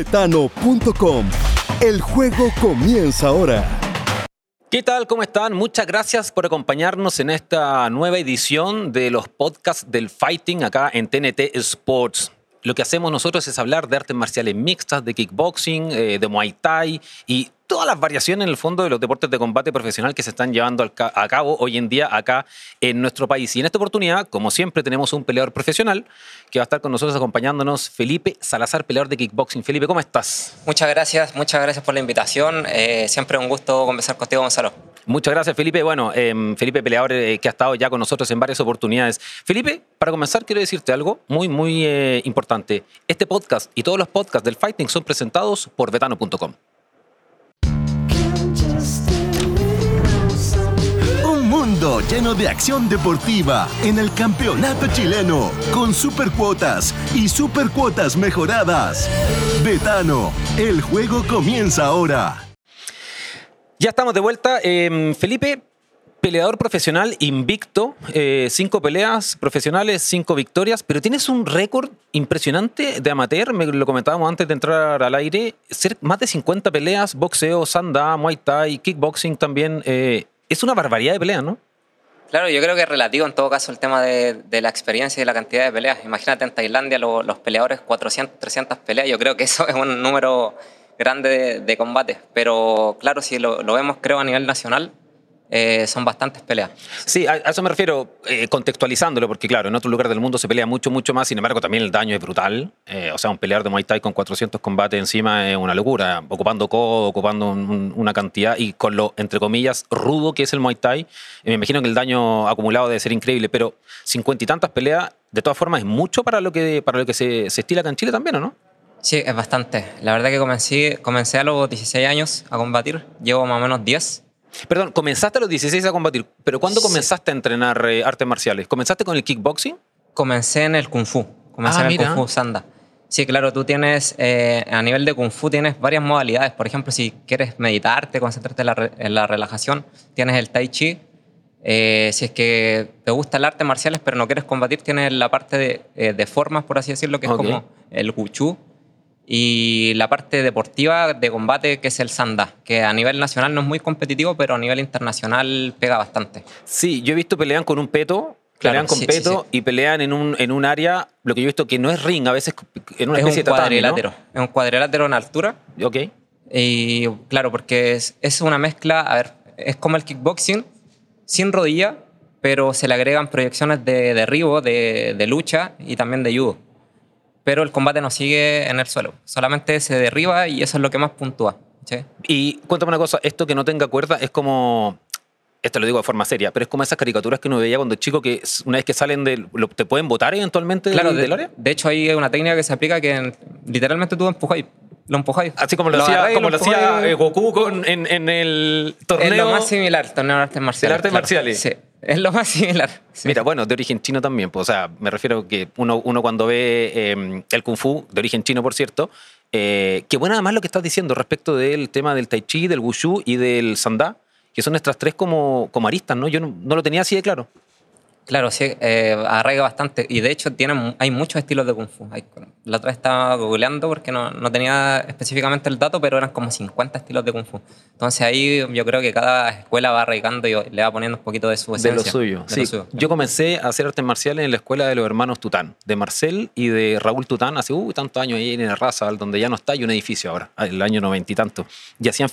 Betano.com. El juego comienza ahora. ¿Qué tal? ¿Cómo están? Muchas gracias por acompañarnos en esta nueva edición de los podcasts del Fighting acá en TNT Sports. Lo que hacemos nosotros es hablar de artes marciales mixtas, de kickboxing, eh, de muay thai y todas las variaciones en el fondo de los deportes de combate profesional que se están llevando a cabo hoy en día acá en nuestro país. Y en esta oportunidad, como siempre, tenemos un peleador profesional que va a estar con nosotros acompañándonos, Felipe Salazar, peleador de kickboxing. Felipe, ¿cómo estás? Muchas gracias, muchas gracias por la invitación. Eh, siempre un gusto conversar contigo, Gonzalo. Muchas gracias, Felipe. Bueno, em, Felipe, peleador eh, que ha estado ya con nosotros en varias oportunidades. Felipe, para comenzar, quiero decirte algo muy, muy eh, importante. Este podcast y todos los podcasts del Fighting son presentados por betano.com. mundo lleno de acción deportiva en el campeonato chileno con supercuotas y supercuotas mejoradas. Betano, el juego comienza ahora. Ya estamos de vuelta. Em, Felipe, peleador profesional invicto, eh, cinco peleas profesionales, cinco victorias, pero tienes un récord impresionante de amateur, me lo comentábamos antes de entrar al aire, ser más de 50 peleas, boxeo, sanda, muay thai, kickboxing también. Eh, es una barbaridad de peleas, ¿no? Claro, yo creo que es relativo en todo caso el tema de, la experiencia y la cantidad de peleas. Imagínate en Tailandia los peleadores 400, 300 peleas, yo creo que eso es un número grande de, combate. Pero claro, si lo, vemos creo a nivel nacional, eh, son bastantes peleas. Sí, a, eso me refiero eh, contextualizándolo, porque claro, en otro lugar del mundo se pelea mucho, mucho más, sin embargo también el daño es brutal. Eh, o sea, un pelear de Muay Thai con 400 combates encima es una locura, ocupando codo, ocupando una cantidad y con lo, entre comillas, rudo que es el Muay Thai, me imagino que el daño acumulado debe ser increíble, pero 50 y tantas peleas, de todas formas, es mucho para lo que, para lo que se, se estila acá en Chile también, ¿o no? Sí, es bastante. La verdad que comencé, comencé a los 16 años a combatir, llevo más o menos 10 Perdón, comenzaste a los 16 a combatir, pero ¿cuándo comenzaste a entrenar eh, artes marciales? ¿Comenzaste con el kickboxing? Comencé en el kung fu, comencé ah, en el kung fu sanda. Sí, claro, tú tienes, eh, a nivel de kung fu tienes varias modalidades. Por ejemplo, si quieres meditarte, concentrarte en la, relajación, tienes el tai chi. Eh, si es que te gusta el arte marciales pero no quieres combatir, tienes la parte de, formas, por así decirlo, que es como el wuchu y la parte deportiva de combate que es el sanda, que a nivel nacional no es muy competitivo, pero a nivel internacional pega bastante. Sí, yo he visto pelean con un peto, pelean con peto y pelean en un, en un área, lo que yo he visto que no es ring, a veces en una especie de cuadrilátero. Es un cuadrilátero en altura. Ok. Y claro, porque es, es una mezcla, a ver, es como el kickboxing, sin rodilla, pero se le agregan proyecciones de derribo, de, de lucha y también de judo pero el combate no sigue en el suelo. Solamente se derriba y eso es lo que más puntúa. Y cuéntame una cosa, esto que no tenga cuerda es como esto lo digo de forma seria, pero es como esas caricaturas que uno veía cuando chico que una vez que salen de... ¿Te pueden votar eventualmente claro, del, de, área? De hecho, hay una técnica que se aplica que literalmente tú empujáis. Lo empujáis. Así como lo, hacía, como lo hacía eh, Goku en, en, el torneo... Es lo más similar, torneo de artes marciales. De artes marciales. Sí. Es lo más similar. Mira, bueno, de origen chino también. Pues, o sea, me refiero que uno, uno cuando ve em, el Kung Fu, de origen chino, por cierto, eh, que bueno además lo que estás diciendo respecto del tema del Tai Chi, del Wushu y del Sanda, que son nuestras tres como, como aristas, ¿no? Yo no lo tenía así de claro. Claro, sí, eh, arraiga bastante. Y de hecho tienen, hay muchos estilos de Kung Fu. la otra vez estaba googleando porque no, no, tenía específicamente el dato, pero eran como 50 estilos de Kung Fu. Entonces ahí yo creo que cada escuela va arraigando y le va poniendo un poquito de su esencia. De lo suyo. sí. Yo comencé a hacer artes marciales en la escuela de los hermanos Tután, de Marcel y de Raúl Tután, hace uh, tantos años ahí en el Raza, donde ya no está, hay un edificio ahora, el año noventa y tanto. Y hacían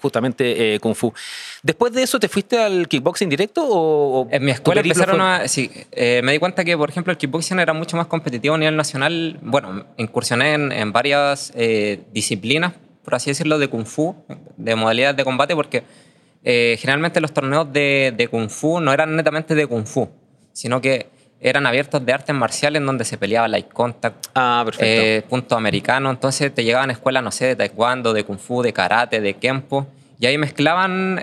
justamente eh, Kung Fu. Después de eso, ¿te fuiste al kickboxing directo o...? En mi escuela sí, eh, me di cuenta que, por ejemplo, el kickboxing era mucho más competitivo a nivel nacional. Bueno, incursioné en, varias eh, disciplinas, por así decirlo, de kung fu, de modalidades de combate, porque eh, generalmente los torneos de, de, kung fu no eran netamente de kung fu, sino que eran abiertos de artes marciales en donde se peleaba light contact, ah, punto americano. Entonces te llegaban escuelas, no sé, de taekwondo, de kung fu, de karate, de kempo. Y ahí mezclaban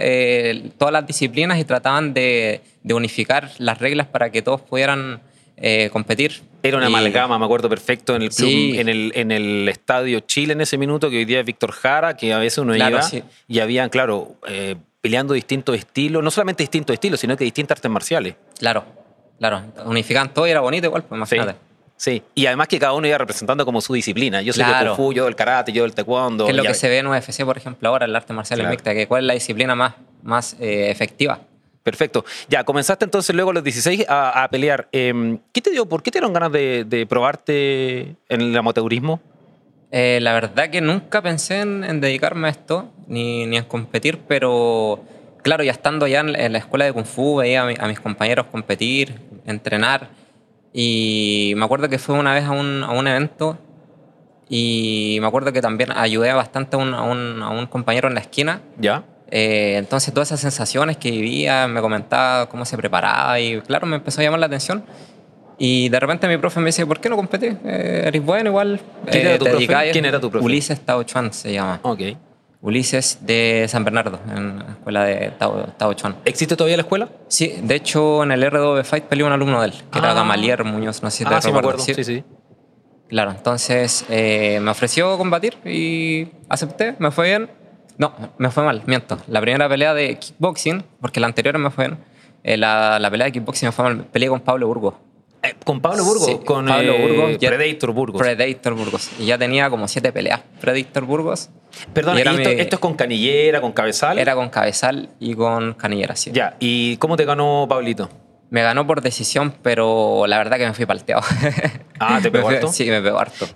todas las disciplinas y trataban de, de unificar las reglas para que todos pudieran eh, competir. Era una amalgama, me acuerdo perfecto, en el club, en, el, en el estadio Chile en ese minuto, que hoy día es Víctor Jara, que a veces uno iba y habían, claro, eh, peleando distintos estilos, no solamente distintos estilos, sino que distintas artes marciales. Claro, claro. Unificaban todo y era bonito igual, pues Sí. Sí, y además que cada uno iba representando como su disciplina. Yo soy del Kung Fu, yo del karate, yo del taekwondo. Que es lo que se ve en UFC, por ejemplo, ahora, el arte marcial mixta, que cuál es la disciplina más, más eh, efectiva. Perfecto. Ya, comenzaste entonces luego a los 16 a, pelear. Em, ¿Qué te dio, por qué te dieron ganas de, probarte en el amateurismo? Eh, la verdad que nunca pensé en, dedicarme a esto, ni, ni, en competir, pero claro, ya estando ya en, la escuela de Kung Fu, veía a, mis compañeros competir, entrenar, y me acuerdo que fue una vez a un, a un evento y me acuerdo que también ayudé bastante a un, a un, a un compañero en la esquina. ¿Ya? Eh, entonces todas esas sensaciones que vivía, me comentaba cómo se preparaba y claro, me empezó a llamar la atención. Y de repente mi profe me dice, ¿por qué no competí? Eh, eres bueno igual. ¿Quién, era tu profe? ¿Quién era tu profe? Ulises Tao Chuan se llama. Ok. Ulises de San Bernardo, en la escuela de Tao, Tao Chuan. ¿Existe todavía la escuela? Sí, de hecho en el R2 Fight peleó un alumno de él, que era ah. Gamalier Muñoz, no sé si te ah, sí, me acuerdo. Sí, sí. Claro, entonces eh, me ofreció combatir y acepté, me fue bien no, me fue mal, miento. La primera pelea de kickboxing, porque la anterior me fue bien, eh, la, la, pelea de kickboxing me fue mal. Peleé con Pablo Burgos. Eh, ¿Con Pablo Burgos? Sí, con Pablo eh, Burgos. Predator Burgos. Predator Burgos. Y ya tenía como siete peleas. Predator Burgos. Perdón, ¿y, esto, es con canillera, con cabezal? Era con cabezal y con canillera, sí. Ya, ¿y cómo te ganó Pablito? Me ganó por decisión, pero la verdad que me fui palteado. Ah, ¿te pegó harto? Sí, me pegó harto.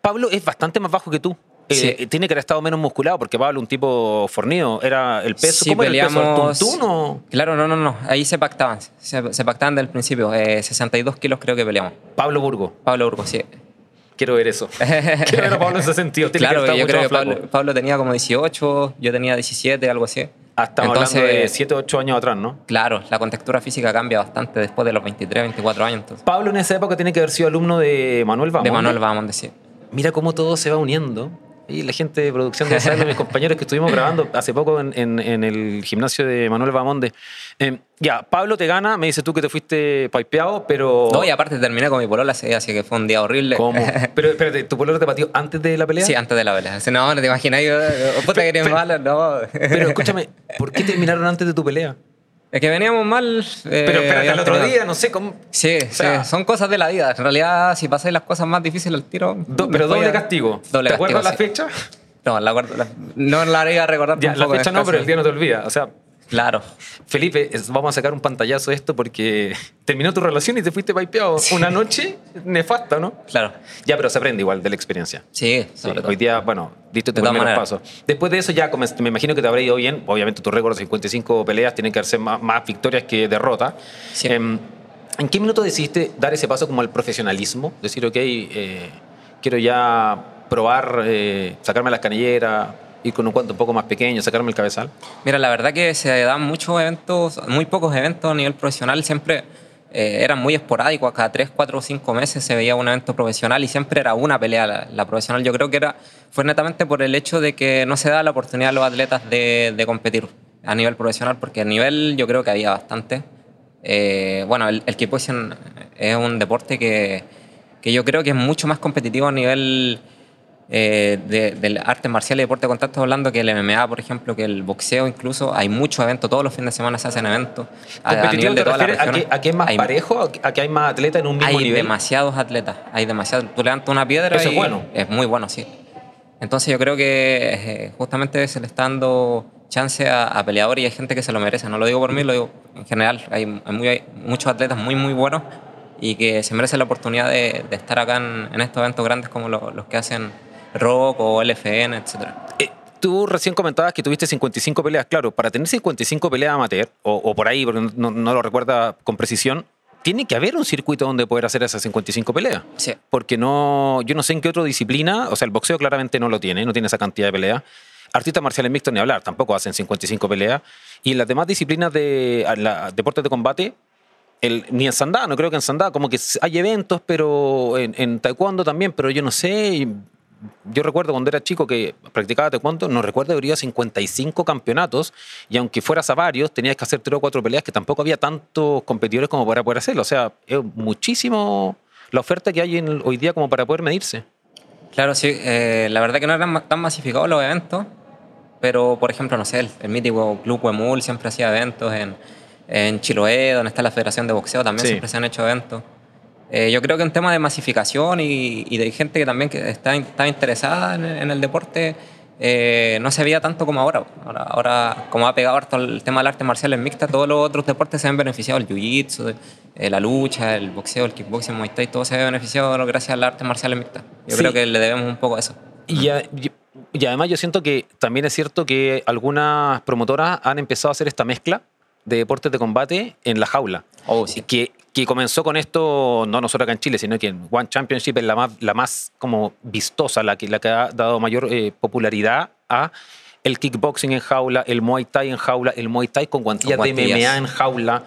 Pablo es bastante más bajo que tú. Eh, tiene que haber estado menos musculado porque Pablo, un tipo fornido, era el peso. Sí, ¿Cómo peleamos... el peso? Claro, no, no, no. Ahí se pactaban. Se, pactaban desde el principio. 62 eh, kilos creo que peleamos. Pablo Burgo. Pablo Burgo, sí. Quiero ver eso. Quiero ver a Pablo en ese sentido. claro, yo creo que Pablo, tenía como 18, yo tenía 17, algo así. Hasta entonces, hablando de 7, 8 años atrás, ¿no? Claro, la contextura física cambia bastante después de los 23, 24 años. Entonces. Pablo en esa época tiene que haber sido alumno de Manuel Bamonde. De Manuel Bamonde, sí. Mira cómo todo se va uniendo y la gente de producción de saber, mis compañeros que estuvimos grabando hace poco en, en, el gimnasio de Manuel Bamonde. Eh, ya, Pablo te gana, me dices tú que te fuiste pipeado, pero... No, y aparte terminé con mi polola, así que fue un día horrible. ¿Cómo? Pero espérate, ¿tu polola te batió antes de la pelea? Sí, antes de la pelea. No, no te imaginas, yo, puta que eres malo, no. Pero escúchame, ¿por qué terminaron antes de tu pelea? Es que veníamos mal. Eh, pero espérate, el otro día, no sé cómo. Sí, sí, son cosas de la vida. En realidad, si pasáis las cosas más difíciles al tiro. pero doble castigo. Doble ¿Te acuerdas la fecha? No, la, no la haría recordar ya, La fecha no, pero el día no te olvida. O sea, Claro. Felipe, vamos a sacar un pantallazo de esto porque terminó tu relación y te fuiste pipeado una noche nefasta, ¿no? Claro. Ya, pero se aprende igual de la experiencia. Sí, sobre Hoy día, bueno, diste tu primer paso. Después de eso ya me imagino que te habrá ido bien. Obviamente tu récord de 55 peleas tiene que ser más, más victorias que derrotas. Sí. Em, ¿En qué minuto decidiste dar ese paso como al profesionalismo? Decir, ok, eh, quiero ya probar, eh, sacarme las canilleras, ir con un cuento un poco más pequeño, sacarme el cabezal? Mira, la verdad que se dan muchos eventos, muy pocos eventos a nivel profesional, siempre eh, eran muy esporádicos, cada 3, 4 o 5 meses se veía un evento profesional y siempre era una pelea la, profesional. Yo creo que era, fue netamente por el hecho de que no se da la oportunidad a los atletas de, de competir a nivel profesional, porque a nivel yo creo que había bastante. Eh, bueno, el, el es un deporte que, que yo creo que es mucho más competitivo a nivel eh, del arte marcial y deporte de contacto, hablando que el MMA, por ejemplo, que el boxeo incluso, hay muchos eventos, todos los fines de semana se hacen eventos. A, nivel de ¿A, que, es más parejo? ¿A que hay más atletas en un mismo nivel? Hay demasiados atletas, hay demasiados. Tú levantas una piedra Eso es bueno. Es muy bueno, sí. Entonces yo creo que eh, justamente se le está dando chance a, peleadores y hay gente que se lo merece. No lo digo por mí, lo digo en general. Hay, muchos atletas muy, muy buenos y que se merecen la oportunidad de, estar acá en, estos eventos grandes como los que hacen rock o LFN, etc. Eh, tú recién comentabas que tuviste 55 peleas. Claro, para tener 55 peleas amateur, o, por ahí, porque no, lo recuerda con precisión, tiene que haber un circuito donde poder hacer esas 55 peleas. Sí. Porque no, yo no sé en qué otra disciplina, o sea, el boxeo claramente no lo tiene, no tiene esa cantidad de peleas. Artistas marciales mixtos ni hablar, tampoco hacen 55 peleas. Y en las demás disciplinas de deportes de combate, el, ni en Sandá, no creo que en Sandá, como que hay eventos, pero en, en taekwondo también, pero yo no sé, yo recuerdo cuando era chico que practicaba taekwondo, no recuerdo, habría 55 campeonatos y aunque fueras a varios, tenías que hacer tres o cuatro peleas que tampoco había tantos competidores como para poder hacerlo. O sea, es muchísimo la oferta que hay en, hoy día como para poder medirse. Claro, sí. Eh, la verdad que no eran tan masificados los eventos, pero por ejemplo, no sé, el, mítico Club Huemul siempre hacía eventos en, en Chiloé, donde está la Federación de Boxeo, también siempre se han hecho eventos. Eh, yo creo que un tema de masificación y, de gente que también que está, está interesada en, el deporte eh, no se veía tanto como ahora. ahora. como ha pegado harto el tema del arte marcial en mixta, todos los otros deportes se han beneficiado, el jiu-jitsu, eh, la lucha, el boxeo, el kickboxing, el muay thai, todo se ha beneficiado gracias al arte marcial en mixta. Yo creo que le debemos un poco a eso. Y, y además yo siento que también es cierto que algunas promotoras han empezado a hacer esta mezcla de deportes de combate en la jaula. Oh, sí. Que que comenzó con esto, no nosotros acá en Chile, sino que en One Championship es la más, la más como vistosa, la que, la que ha dado mayor eh, popularidad a el kickboxing en jaula, el muay thai en jaula, el muay thai con guantillas, de MMA en jaula.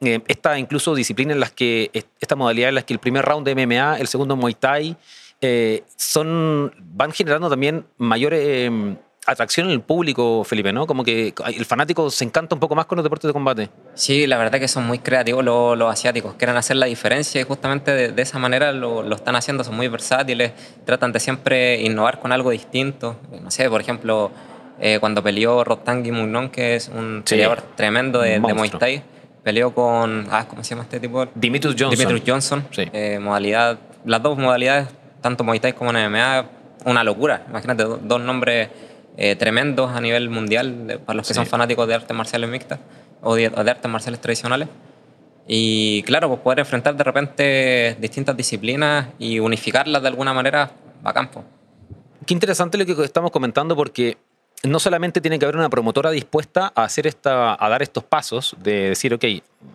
Eh, esta incluso disciplina en las que, esta modalidad en las que el primer round de MMA, el segundo muay thai, eh, son, van generando también mayores atracción en el público, Felipe, ¿no? Como que el fanático se encanta un poco más con los deportes de combate. Sí, la verdad que son muy creativos los, asiáticos, quieren hacer la diferencia y justamente de, esa manera lo, están haciendo, son muy versátiles, tratan de siempre innovar con algo distinto. No sé, por ejemplo, eh, cuando peleó Rotangi Mugnon, que es un peleador tremendo de, Muay Thai, peleó con, ah, ¿cómo se llama este tipo? Dimitrius Johnson. Dimitrius Johnson, eh, modalidad, las dos modalidades, tanto Muay Thai como MMA, una locura. Imagínate, dos nombres eh, tremendos a nivel mundial para los que son fanáticos de artes marciales mixtas o de, artes marciales tradicionales. Y claro, pues poder enfrentar de repente distintas disciplinas y unificarlas de alguna manera a campo. Qué interesante lo que estamos comentando porque no solamente tiene que haber una promotora dispuesta a hacer esta, a dar estos pasos de decir, ok,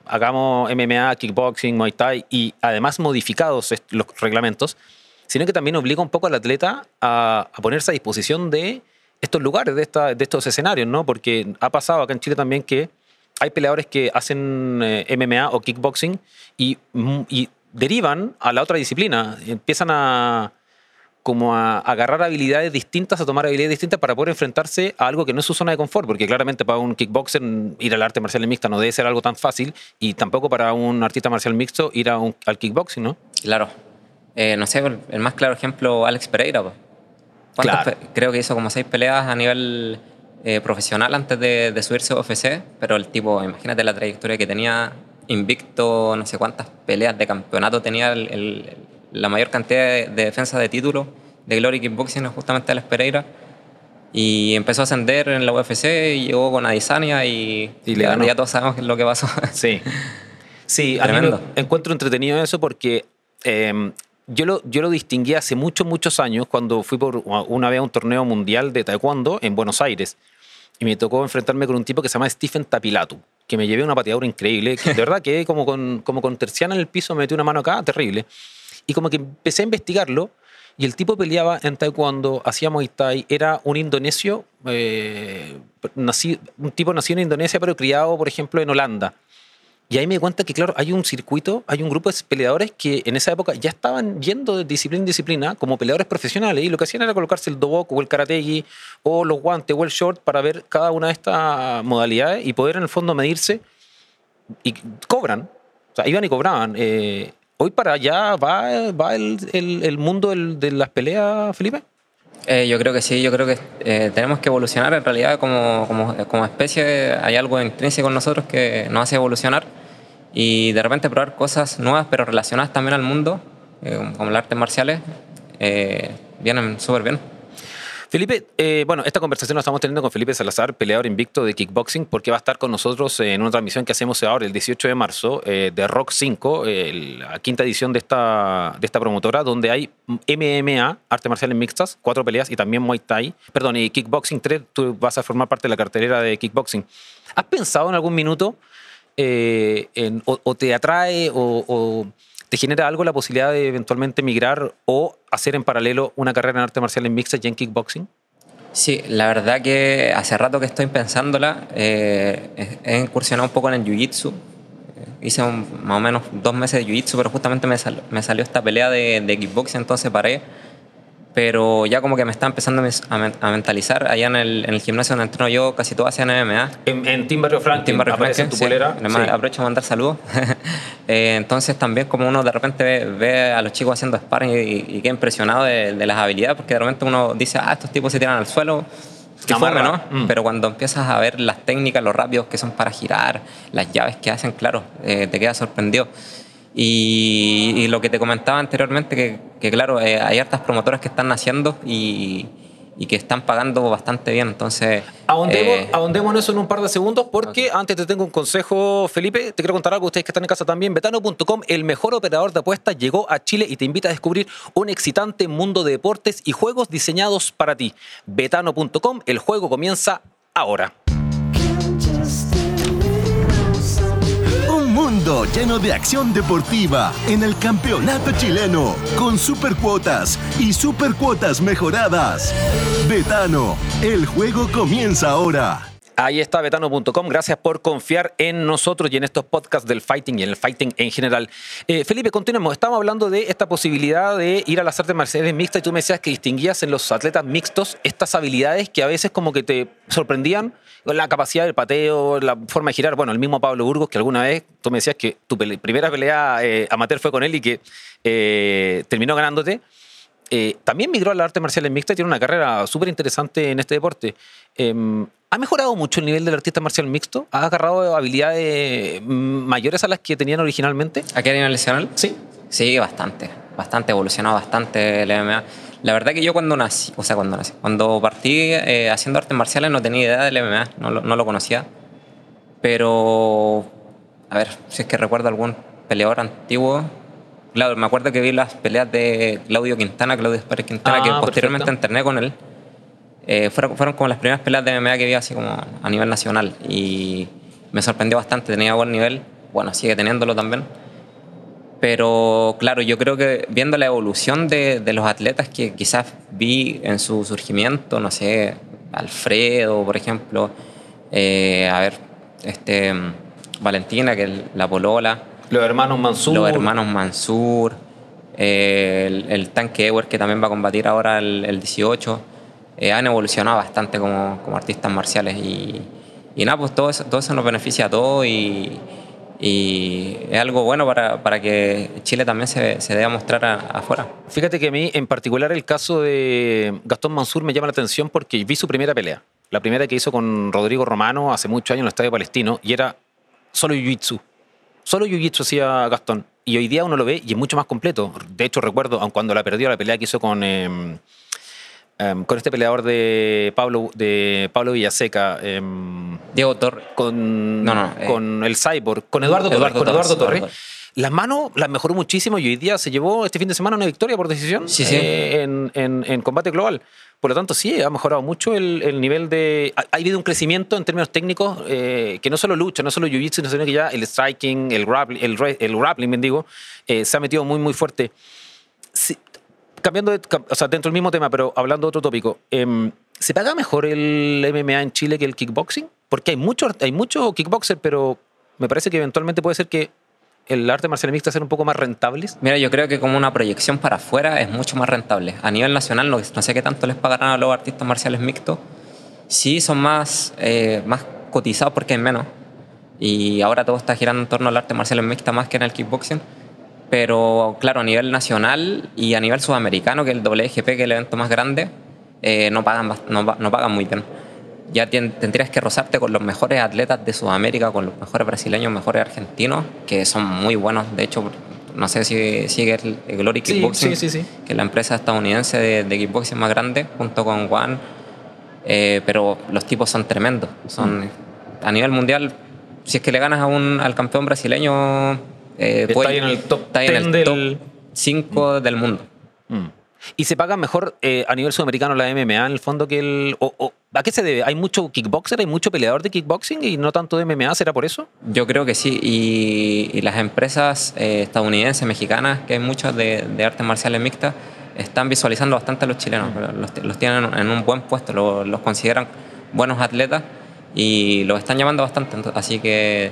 hagamos MMA, kickboxing, Muay Thai y además modificados los reglamentos, sino que también obliga un poco al atleta a ponerse a disposición de estos lugares, de, esta, de estos escenarios, ¿no? Porque ha pasado acá en Chile también que hay peleadores que hacen eh, MMA o kickboxing y, mm, y, derivan a la otra disciplina, empiezan a como a agarrar habilidades distintas, a tomar habilidades distintas para poder enfrentarse a algo que no es su zona de confort, porque claramente para un kickboxer ir al arte marcial mixta no debe ser algo tan fácil y tampoco para un artista marcial mixto ir a un, al kickboxing, ¿no? Claro. Eh, no sé, el más claro ejemplo, Alex Pereira. Pues Creo que hizo como seis peleas a nivel eh, profesional antes de, subirse a UFC, pero el tipo, imagínate la trayectoria que tenía, invicto, no sé cuántas peleas de campeonato tenía, la mayor cantidad de, defensas de título de Glory Kickboxing justamente Alex Pereira. Y empezó a ascender en la UFC y llegó con Adesanya y, y ya todos sabemos lo que pasó. Sí. Sí, Tremendo. encuentro entretenido eso porque eh, yo lo, yo lo distinguí hace muchos, muchos años cuando fui por una vez a un torneo mundial de taekwondo en Buenos Aires. Y me tocó enfrentarme con un tipo que se llama Stephen Tapilatu, que me llevé una pateadura increíble. de verdad que como con, como con terciana en el piso, me metí una mano acá, terrible. Y como que empecé a investigarlo. Y el tipo peleaba en taekwondo, hacía muay thai, era un indonesio, eh, un tipo nacido en Indonesia, pero criado, por ejemplo, en Holanda. Y ahí me di cuenta que, claro, hay un circuito, hay un grupo de peleadores que en esa época ya estaban yendo de disciplina en disciplina como peleadores profesionales y lo que hacían era colocarse el dobok o el karategi o los guantes o el short para ver cada una de estas modalidades y poder en el fondo medirse y cobran. O sea, iban y cobraban. Eh, ¿Hoy para allá va, va el, el, mundo de las peleas, Felipe? Eh, yo creo que sí, yo creo que eh, tenemos que evolucionar en realidad como, como, como, especie. Hay algo intrínseco en nosotros que nos hace evolucionar y de repente probar cosas nuevas pero relacionadas también al mundo, eh, como las artes marciales, vienen súper bien. Felipe, eh, bueno, esta conversación la estamos teniendo con Felipe Salazar, peleador invicto de kickboxing, porque va a estar con nosotros en una transmisión que hacemos ahora, el 18 de marzo, eh, de Rock 5, la quinta edición de esta, de esta promotora, donde hay MMA, artes marciales mixtas, cuatro peleas, y también Muay Thai, perdón, y Kickboxing 3, tú vas a formar parte de la cartelera de Kickboxing. ¿Has pensado en algún minuto eh, o, te atrae o ¿Te genera algo la posibilidad de eventualmente migrar o hacer en paralelo una carrera en arte marcial en mixtas y en kickboxing? Sí, la verdad que hace rato que estoy pensándola. Eh, he incursionado un poco en el jiu-jitsu. Hice más o menos dos meses de jiu-jitsu, pero justamente me, me, salió esta pelea de, de kickboxing, entonces paré pero ya como que me está empezando a, mentalizar. Allá en el, en el, gimnasio donde entreno yo, casi todo hacen MMA. En, en Team Barrio Frank, Team Barrio en tu polera. Aprovecho a mandar saludos. Eh, entonces también como uno de repente ve, a los chicos haciendo sparring y, queda impresionado de, las habilidades, porque de repente uno dice, ah, estos tipos se tiran al suelo, qué forma, ¿no? Mm. Pero cuando empiezas a ver las técnicas, los rápidos que son para girar, las llaves que hacen, claro, eh, te quedas sorprendido. Y, lo que te comentaba anteriormente, que, que claro, eh, hay hartas promotoras que están naciendo y, y que están pagando bastante bien. Entonces. Ahondemos, eh, eso en un par de segundos, porque antes te tengo un consejo, Felipe. Te quiero contar algo, ustedes que están en casa también. Betano.com, el mejor operador de apuestas, llegó a Chile y te invita a descubrir un excitante mundo de deportes y juegos diseñados para ti. Betano.com, el juego comienza ahora. Lleno de acción deportiva en el campeonato chileno, con supercuotas y supercuotas mejoradas. Betano, el juego comienza ahora. Ahí está betano.com. Gracias por confiar en nosotros y en estos podcasts del fighting y en el fighting en general. Eh, Felipe, continuemos. Estamos hablando de esta posibilidad de ir a las artes marciales mixtas y tú me decías que distinguías en los atletas mixtos estas habilidades que a veces como que te sorprendían la capacidad del pateo, la forma de girar. Bueno, el mismo Pablo Burgos, que alguna vez tú me decías que tu primera pelea eh, amateur fue con él y que eh, terminó ganándote. Eh, también migró a la arte marcial mixta y tiene una carrera súper interesante en este deporte. Em, ¿Ha mejorado mucho el nivel del artista marcial mixto? ¿Ha agarrado habilidades mayores a las que tenían originalmente? ¿A qué nivel nacional? Sí. Sí, bastante. Bastante, evolucionado bastante el MMA. La verdad que yo cuando nací, o sea, cuando nací, cuando partí eh, haciendo artes marciales no tenía idea del MMA, no lo, no lo, conocía. Pero, a ver, si es que recuerdo algún peleador antiguo. Claro, me acuerdo que vi las peleas de Claudio Quintana, Claudio Pérez Quintana, que ah, posteriormente entrené con él. Eh, fueron, fueron como las primeras peleas de MMA que vi así como a nivel nacional. Y me sorprendió bastante, tenía buen nivel. Bueno, sigue teniéndolo también pero claro, yo creo que viendo la evolución de, los atletas que quizás vi en su surgimiento, no sé, Alfredo, por ejemplo, eh, a ver, este, Valentina, que es la polola. Los hermanos Mansur. Los hermanos Mansur. Eh, el, tanque Ewer, que también va a combatir ahora el, 18. Eh, han evolucionado bastante como, artistas marciales y, y nada, pues todo eso, todo eso nos beneficia a todos y y es algo bueno para, para que Chile también se, se dé a mostrar afuera. Fíjate que a mí en particular el caso de Gastón Mansur me llama la atención porque vi su primera pelea, la primera que hizo con Rodrigo Romano hace muchos años en el Estadio Palestino y era solo Jiu-Jitsu. Solo Jiu-Jitsu hacía Gastón. Y hoy día uno lo ve y es mucho más completo. De hecho, recuerdo, aun cuando la perdió, la pelea que hizo con... Em, em, con este peleador de Pablo, de Pablo Villaseca. Em, Diego Torres. Con, no, no, eh. con el Cyborg, con Eduardo, Torres. Con Eduardo Torres. Las manos las mejoró muchísimo y hoy día se llevó este fin de semana una victoria por decisión eh, en, en, combate global. Por lo tanto, sí, ha mejorado mucho el, el nivel de... Ha, habido un crecimiento en términos técnicos eh, que no solo lucha, no solo jiu-jitsu, sino que ya el striking, el grappling, el, el grappling bendigo, se ha metido muy, muy fuerte. Cambiando, de, o sea, dentro del mismo tema, pero hablando de otro tópico, em, ¿se paga mejor el MMA en Chile que el kickboxing? Porque hay mucho, hay mucho kickboxer, pero me parece que eventualmente puede ser que el arte marcial mixto sea un poco más rentable. Mira, yo creo que como una proyección para afuera es mucho más rentable. A nivel nacional, no, sé qué tanto les pagarán a los artistas marciales mixtos. Sí son más, eh, más cotizados porque hay menos. Y ahora todo está girando en torno al arte marcial mixta más que en el kickboxing. Pero claro, a nivel nacional y a nivel sudamericano, que es el WGP, que es el evento más grande, eh, no, pagan, no, no pagan muy bien ya tendrías que rozarte con los mejores atletas de Sudamérica, con los mejores brasileños, mejores argentinos, que son muy buenos. De hecho, no sé si sigue el, Glory Kickboxing, que es la empresa estadounidense de, kickboxing más grande, junto con One. Eh, pero los tipos son tremendos. Son, mm. A nivel mundial, si es que le ganas a un, al campeón brasileño, eh, está ahí en el top, 5 del mundo. Mm. ¿Y se paga mejor eh, a nivel sudamericano la MMA en el fondo que el... ¿A qué se debe? ¿Hay mucho kickboxer, hay mucho peleador de kickboxing y no tanto de MMA? ¿Será por eso? Yo creo que sí. Y, las empresas eh, estadounidenses, mexicanas, que hay muchas de, de, artes marciales mixtas, están visualizando bastante a los chilenos. Los, tienen en un buen puesto, los, consideran buenos atletas y los están llamando bastante. Así que,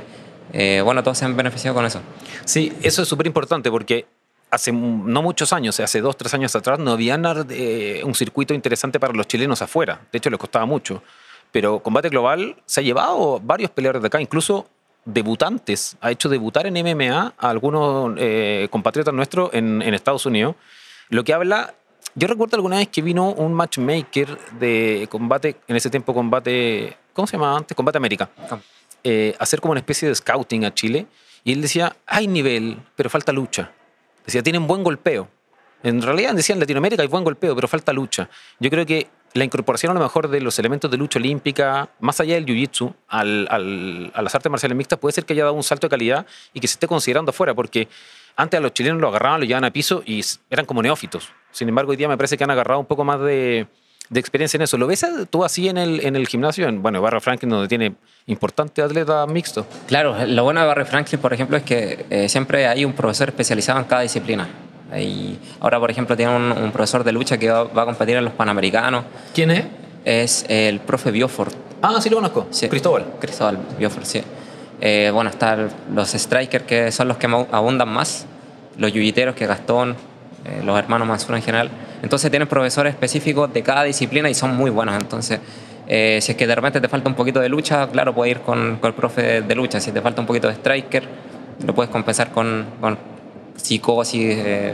eh, bueno, todos se han beneficiado con eso. Sí, eso es súper importante porque hace no muchos años, hace dos, tres años atrás, no había eh, un circuito interesante para los chilenos afuera. De hecho, les costaba mucho. Pero Combate Global se ha llevado varios peleadores de acá, incluso debutantes. Ha hecho debutar en MMA a algunos eh, compatriotas nuestros en, Estados Unidos. Lo que habla. Yo recuerdo alguna vez que vino un matchmaker de combate, en ese tiempo combate, ¿cómo se llamaba antes? Combate América. Ah. Eh, hacer como una especie de scouting a Chile Y él decía, hay nivel, pero falta lucha. Decía, tienen buen golpeo. En realidad decía en Latinoamérica hay buen golpeo, pero falta lucha. Yo creo que la incorporación a lo mejor de los elementos de lucha olímpica, más allá del jiu-jitsu, al, a las artes marciales mixtas, puede ser que haya dado un salto de calidad y que se esté considerando afuera, porque antes a los chilenos lo agarraban, lo llevaban a piso y eran como neófitos. Sin embargo, hoy día me parece que han agarrado un poco más de, experiencia en eso. ¿Lo ves tú así en el, en el gimnasio? En, bueno, Barra Franklin, donde tiene importante atleta mixto. Claro, lo bueno de Barra Franklin, por ejemplo, es que eh, siempre hay un profesor especializado en cada disciplina. Y ahora, por ejemplo, tiene un, profesor de lucha que va, a competir en los Panamericanos. ¿Quién es? Es el profe Biofort. Ah, sí lo conozco. Sí. Cristóbal. Cristóbal Biofort, sí. Eh, bueno, están los strikers que son los que abundan más, los yuyiteros que Gastón, eh, los hermanos Mansura en general. Entonces tienen profesores específicos de cada disciplina y son muy buenos. Entonces, eh, si es que de repente te falta un poquito de lucha, claro, puedes ir con, el profe de, lucha. Si te falta un poquito de striker, lo puedes compensar con, con psicosis, eh,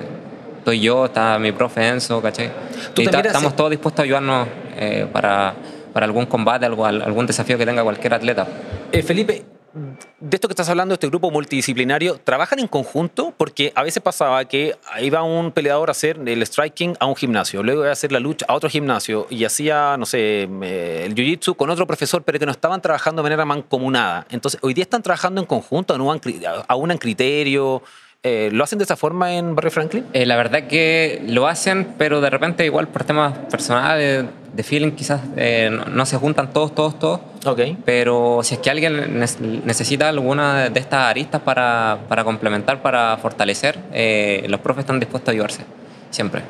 estoy yo, está mi profe Enzo, ¿cachai? Y estamos todos dispuestos a ayudarnos eh, para, para, algún combate, algo, algún desafío que tenga cualquier atleta. Eh, Felipe, de esto que estás hablando, este grupo multidisciplinario, ¿trabajan en conjunto? Porque a veces pasaba que iba un peleador a hacer el striking a un gimnasio, luego iba a hacer la lucha a otro gimnasio y hacía, no sé, el jiu-jitsu con otro profesor, pero que no estaban trabajando de manera mancomunada. Entonces, hoy día están trabajando en conjunto, aún en criterio, eh, ¿Lo hacen de esa forma en Barrio Franklin? Eh, la verdad que lo hacen, pero de repente igual por temas personales, de feeling quizás eh, no, se juntan todos, todos, todos. Ok. Pero si es que alguien necesita alguna de estas aristas para, para complementar, para fortalecer, los profes están dispuestos a ayudarse, siempre.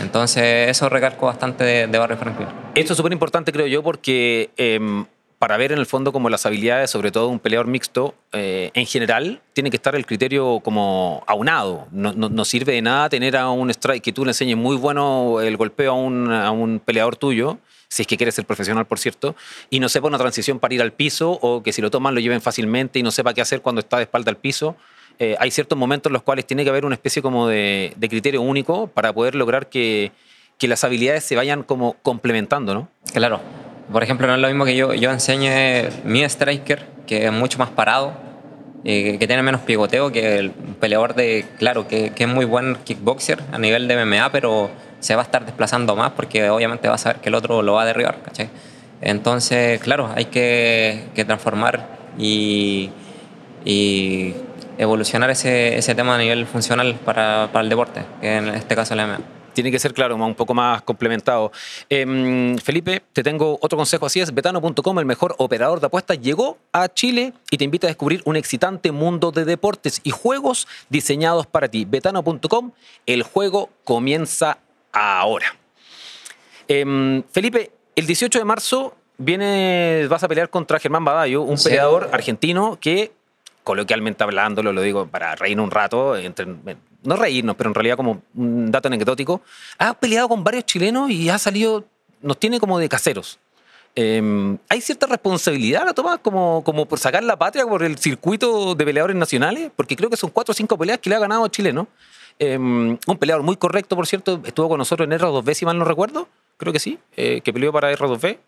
Entonces eso recalco bastante de, de Barrio Franklin. Esto es súper importante creo yo porque em, para ver en el fondo como las habilidades, sobre todo un peleador mixto, eh, en general, tiene que estar el criterio como aunado. No, no, sirve de nada tener a un strike que tú le enseñes muy bueno el golpeo a un, peleador tuyo, si es que quieres ser profesional, por cierto, y no sepa una transición para ir al piso o que si lo toman lo lleven fácilmente y no sepa qué hacer cuando está de espalda al piso. Eh, hay ciertos momentos en los cuales tiene que haber una especie como de, de criterio único para poder lograr que, que las habilidades se vayan como complementando, ¿no? Claro. Por ejemplo, no es lo mismo que yo, yo enseñe mi striker, que es mucho más parado, eh, que tiene menos pigoteo que el peleador de, claro, que, que, es muy buen kickboxer a nivel de MMA, pero se va a estar desplazando más porque obviamente va a saber que el otro lo va a derribar, ¿cachai? Entonces, claro, hay que, que transformar y, y evolucionar ese, ese, tema a nivel funcional para, para el deporte, que en este caso el MMA tiene que ser, claro, un poco más complementado. Em, Felipe, te tengo otro consejo, así es, betano.com, el mejor operador de apuestas, llegó a Chile y te invita a descubrir un excitante mundo de deportes y juegos diseñados para ti. Betano.com, el juego comienza ahora. Em, Felipe, el 18 de marzo viene, vas a pelear contra Germán Badayo, un peleador argentino que coloquialmente hablándolo, lo digo para reír un rato, entre, no reírnos, pero en realidad como un dato anecdótico, ha peleado con varios chilenos y ha salido, nos tiene como de caseros. Em, ¿Hay cierta responsabilidad la toma como, como por sacar la patria por el circuito de peleadores nacionales? Porque creo que son cuatro o cinco peleas que le ha ganado a chileno. Em, un peleador muy correcto, por cierto, estuvo con nosotros en R2B, si mal no recuerdo, creo que sí, eh, que peleó para R2B.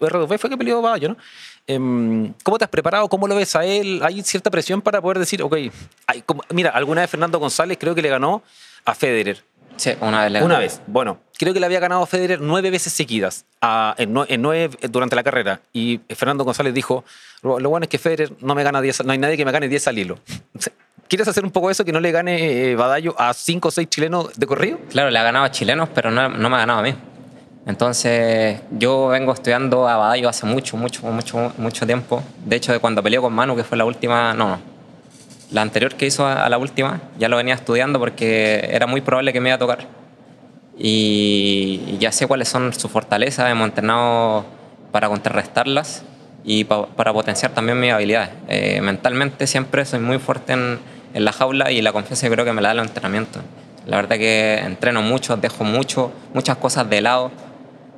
R2B fue que peleó Bayo, ¿no? Em, ¿Cómo te has preparado? ¿Cómo lo ves a él? ¿Hay cierta presión para poder decir, ok, mira, alguna vez Fernando González creo que le ganó a Federer. Sí, una vez. Le una vez. Bueno, creo que le había ganado a Federer nueve veces seguidas en, nueve, durante la carrera. Y Fernando González dijo, lo, bueno es que Federer no me gana 10, no hay nadie que me gane 10 al hilo. ¿Quieres hacer un poco eso, que no le gane eh, Badallo a cinco o seis chilenos de corrido? Claro, le ha ganado a chilenos, pero no, no me ha ganado a mí. Entonces, yo vengo estudiando a Badallo hace mucho, mucho, mucho, mucho tiempo. De hecho, de cuando peleó con Manu, que fue la última, no. La anterior que hizo a la última, ya lo venía estudiando porque era muy probable que me iba a tocar. Y ya sé cuáles son sus fortalezas, hemos entrenado para contrarrestarlas y para potenciar también mis habilidades. Eh, mentalmente siempre soy muy fuerte en, en, la jaula y la confianza creo que me la da el entrenamiento. La verdad que entreno mucho, dejo mucho, muchas cosas de lado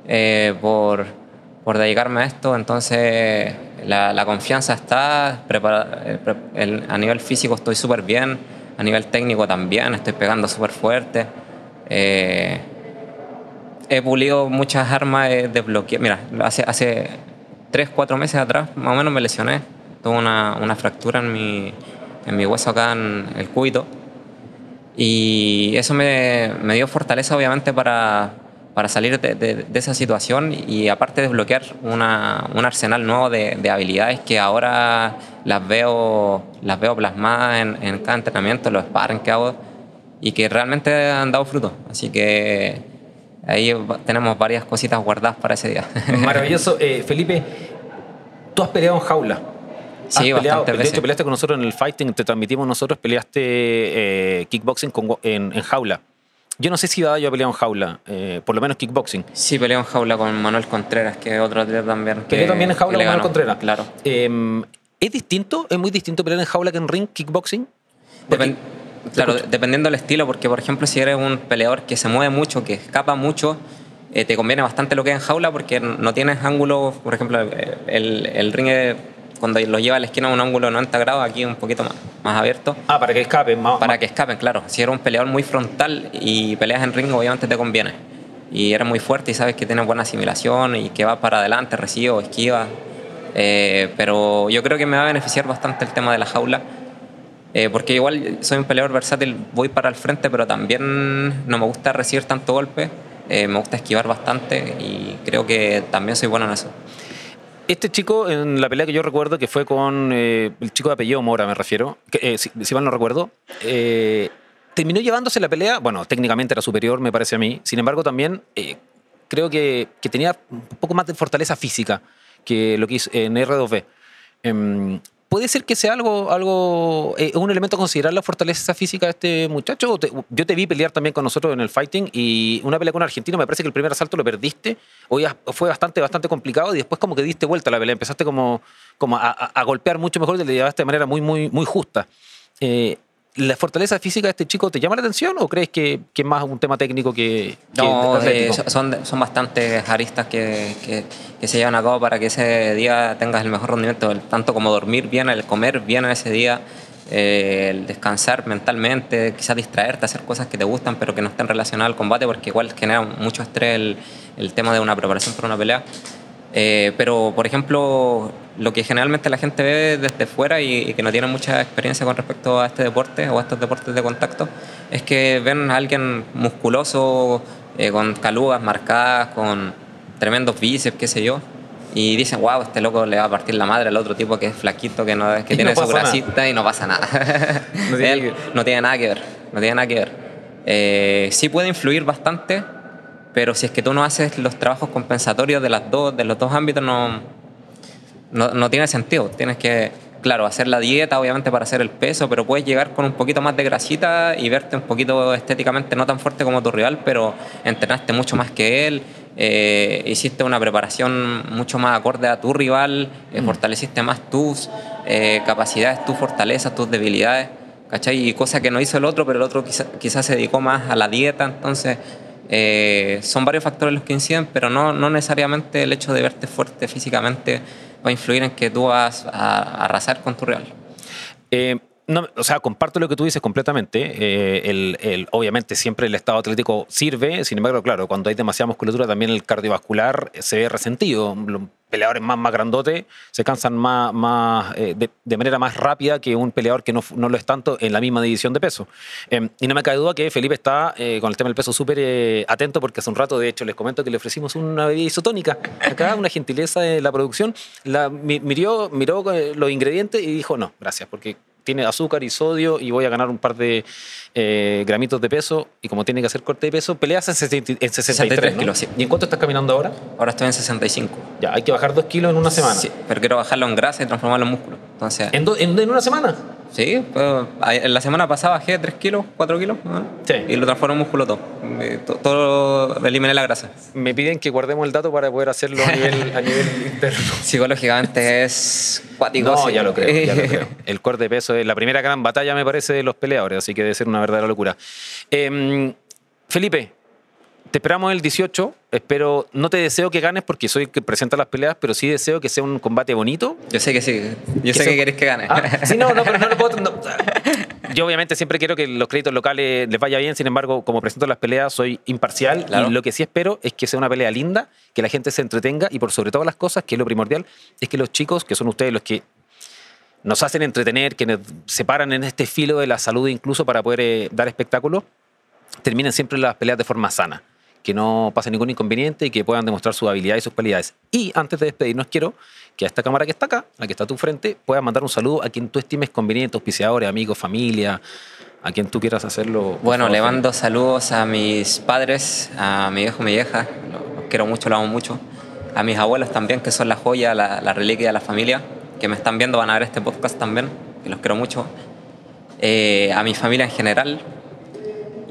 eh, por, por, dedicarme a esto, entonces la, confianza está, eh, a nivel físico estoy súper bien, a nivel técnico también, estoy pegando súper fuerte. Eh, he pulido muchas armas de bloqueo. Mira, hace, hace 3, 4 meses atrás más o menos me lesioné, tuve una, una fractura en mi, en mi hueso acá en el cúbito. Y eso me, me dio fortaleza obviamente para, para salir de, de, esa situación y aparte desbloquear una, un arsenal nuevo de, de, habilidades que ahora las veo, las veo plasmadas en, en cada entrenamiento, los sparring que hago y que realmente han dado fruto. Así que ahí tenemos varias cositas guardadas para ese día. Maravilloso. Eh, Felipe, tú has peleado en jaula. Sí, peleado, De hecho, peleaste con nosotros en el fighting, te transmitimos nosotros, peleaste eh, kickboxing en, jaula. Yo no sé si yo he peleado en jaula, eh, por lo menos kickboxing. Sí, peleó en jaula con Manuel Contreras, que es otro atleta también. Peleó también en jaula con Manuel Contreras. Claro. Em, ¿Es distinto? ¿Es muy distinto pelear en jaula que en ring, kickboxing? Claro, dependiendo del estilo, porque por ejemplo si eres un peleador que se mueve mucho, que escapa mucho, eh, te conviene bastante lo que es en jaula porque no tienes ángulo, por ejemplo, el, el ring cuando lo lleva a la esquina a un ángulo de 90 grados, aquí un poquito más, más abierto. Ah, para que escapen. Más, para que escapen, claro. Si eres un peleador muy frontal y peleas en ring, obviamente te conviene. Y eres muy fuerte y sabes que tienes buena asimilación y que vas para adelante, recibe o esquiva. Eh, pero yo creo que me va a beneficiar bastante el tema de la jaula eh, porque igual soy un peleador versátil, voy para el frente, pero también no me gusta recibir tanto golpe, eh, me gusta esquivar bastante y creo que también soy bueno en eso. Este chico, en la pelea que yo recuerdo, que fue con eh, el chico de apellido Mora, me refiero, que, si, mal no recuerdo, terminó llevándose la pelea, bueno, técnicamente era superior, me parece a mí, sin embargo también creo que, que, tenía un poco más de fortaleza física que lo que hizo en R2B. ¿Puede ser que sea algo, algo eh, un elemento a considerar la fortaleza física de este muchacho? yo te vi pelear también con nosotros en el fighting y una pelea con un argentino, me parece que el primer asalto lo perdiste, hoy fue bastante, bastante complicado y después como que diste vuelta a la pelea, empezaste como, como a, golpear mucho mejor y te llevaste de manera muy, muy, muy justa. Eh, ¿La fortaleza física de este chico te llama la atención o crees que, es más un tema técnico que... no, eh, son, son bastantes aristas que, que, se llevan a cabo para que ese día tengas el mejor rendimiento, tanto como dormir bien, el comer bien ese día, eh, el descansar mentalmente, quizás distraerte, hacer cosas que te gustan pero que no estén relacionadas al combate porque igual genera mucho estrés el, el tema de una preparación para una pelea. Eh, pero, por ejemplo, lo que generalmente la gente ve desde fuera y, que no tiene mucha experiencia con respecto a este deporte o a estos deportes de contacto es que ven a alguien musculoso, eh, con calugas marcadas, con tremendos bíceps, qué sé yo, y dicen, wow, este loco le va a partir la madre al otro tipo que es flaquito, que, no, que tiene su grasita y no pasa nada. no, tiene no, tiene nada que ver, no tiene nada que ver. Eh, sí puede influir bastante pero si es que tú no haces los trabajos compensatorios de, las dos, de los dos ámbitos, no, no, tiene sentido. Tienes que, claro, hacer la dieta, obviamente, para hacer el peso, pero puedes llegar con un poquito más de grasita y verte un poquito estéticamente no tan fuerte como tu rival, pero entrenaste mucho más que él. Eh, hiciste una preparación mucho más acorde a tu rival, eh, mm. fortaleciste más tus eh, capacidades, tus fortalezas, tus debilidades, ¿cachai? Y cosa que no hizo el otro, pero el otro quizás quizá se dedicó más a la dieta, entonces eh, son varios factores los que inciden, pero no, no necesariamente el hecho de verte fuerte físicamente va a influir en que tú vas a, arrasar con tu real. Eh, no, o sea, comparto lo que tú dices completamente. Eh, el, obviamente siempre el estado atlético sirve, sin embargo, claro, cuando hay demasiada musculatura también el cardiovascular se ve resentido. Los peleadores más, más grandotes se cansan más, más, eh, de, manera más rápida que un peleador que no, no, lo es tanto en la misma división de peso. Em, y no me cae duda que Felipe está eh, con el tema del peso súper atento porque hace un rato, de hecho, les comento que le ofrecimos una bebida isotónica. Acá, una gentileza de la producción. Miró, miró los ingredientes y dijo, no, gracias, porque tiene azúcar y sodio y voy a ganar un par de eh, gramitos de peso y como tiene que hacer corte de peso, peleas en, 63, kilos. ¿Y en cuánto estás caminando ahora? Ahora estoy en 65. Ya, hay que bajar dos kilos en una semana. Sí, pero quiero bajarlo en grasa y transformarlo en músculo. Entonces, ¿En, en, una semana? Sí, pues, en la semana pasada bajé 3 kilos, 4 kilos sí. y lo transformé en músculo todo. Todo eliminé la grasa. Me piden que guardemos el dato para poder hacerlo a nivel, a nivel interno. Psicológicamente es cuático. No, ya lo creo, ya lo creo. El corte de peso es la primera gran batalla, me parece, de los peleadores, así que debe ser una verdadera locura. Em, Felipe, te esperamos el 18. Espero, no te deseo que ganes porque soy que presenta las peleas, pero sí deseo que sea un combate bonito. Yo sé que sí. Yo sé que querés que gane. Ah, sí, no, no, pero no lo puedo. Yo obviamente siempre quiero que los créditos locales les vaya bien, sin embargo, como presento las peleas, soy imparcial y lo que sí espero es que sea una pelea linda, que la gente se entretenga y por sobre todas las cosas, que es lo primordial, es que los chicos, que son ustedes los que nos hacen entretener, que nos separan en este filo de la salud incluso para poder eh, dar espectáculo, terminen siempre las peleas de forma sana, que no pase ningún inconveniente y que puedan demostrar su habilidad y sus cualidades. Y antes de despedirnos, quiero que a esta cámara que está acá, la que está a tu frente, puedas mandar un saludo a quien tú estimes conveniente, auspiciadores, amigos, familia, a quien tú quieras hacerlo. Bueno, le mando saludos a mis padres, a mi viejo, mi vieja, los quiero mucho, los amo mucho, a mis abuelos también, que son la joya, la, la reliquia de la familia, que me están viendo van a ver este podcast también, que los quiero mucho, eh, a mi familia en general,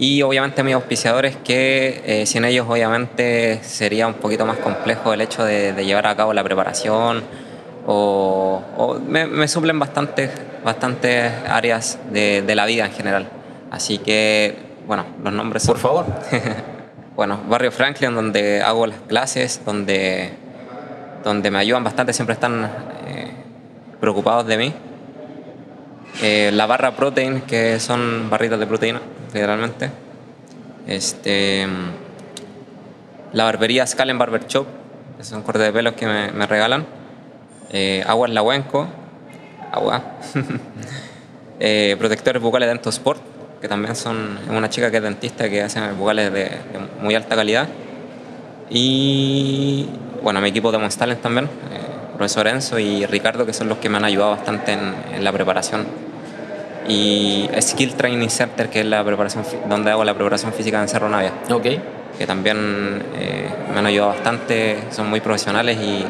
y obviamente a mis auspiciadores que eh, sin ellos obviamente sería un poquito más complejo el hecho de, llevar a cabo la preparación o, me, suplen bastantes, bastantes áreas de, la vida en general. Así que, bueno, los nombres... Por favor. bueno, Barrio Franklin, donde hago las clases, donde, donde me ayudan bastante, siempre están eh, preocupados de mí. Eh, la barra protein, que son barritas de proteína literalmente. Este, la barbería Scalen Barber Shop, es un corte de pelos que me, regalan. Eh, Aguas Lahuenco, agua. eh, protectores bucales Dento Sport, que también son una chica que es dentista que hace bucales de, muy alta calidad. Y bueno, mi equipo de Monstales también, eh, profesor Enzo y Ricardo, que son los que me han ayudado bastante en la preparación y Skill Training Center, que es la preparación, donde hago la preparación física en Cerro Navia. Ok. Que también eh, me han ayudado bastante, son muy profesionales y,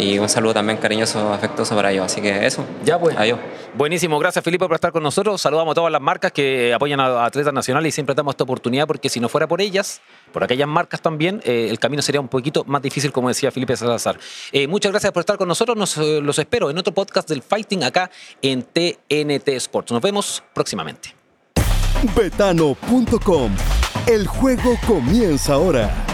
y un saludo también cariñoso, afectuoso para ellos. Así que eso. Ya pues. Adiós. Buenísimo, gracias Felipe por estar con nosotros. Saludamos a todas las marcas que apoyan a atletas nacionales y siempre damos esta oportunidad porque si no fuera por ellas, por aquellas marcas también, eh, el camino sería un poquito más difícil, como decía Felipe Salazar. Eh, muchas gracias por estar con nosotros. Nos, eh, los espero en otro podcast del Fighting acá en TNT Sports. Nos vemos próximamente. Betano.com. El juego comienza ahora.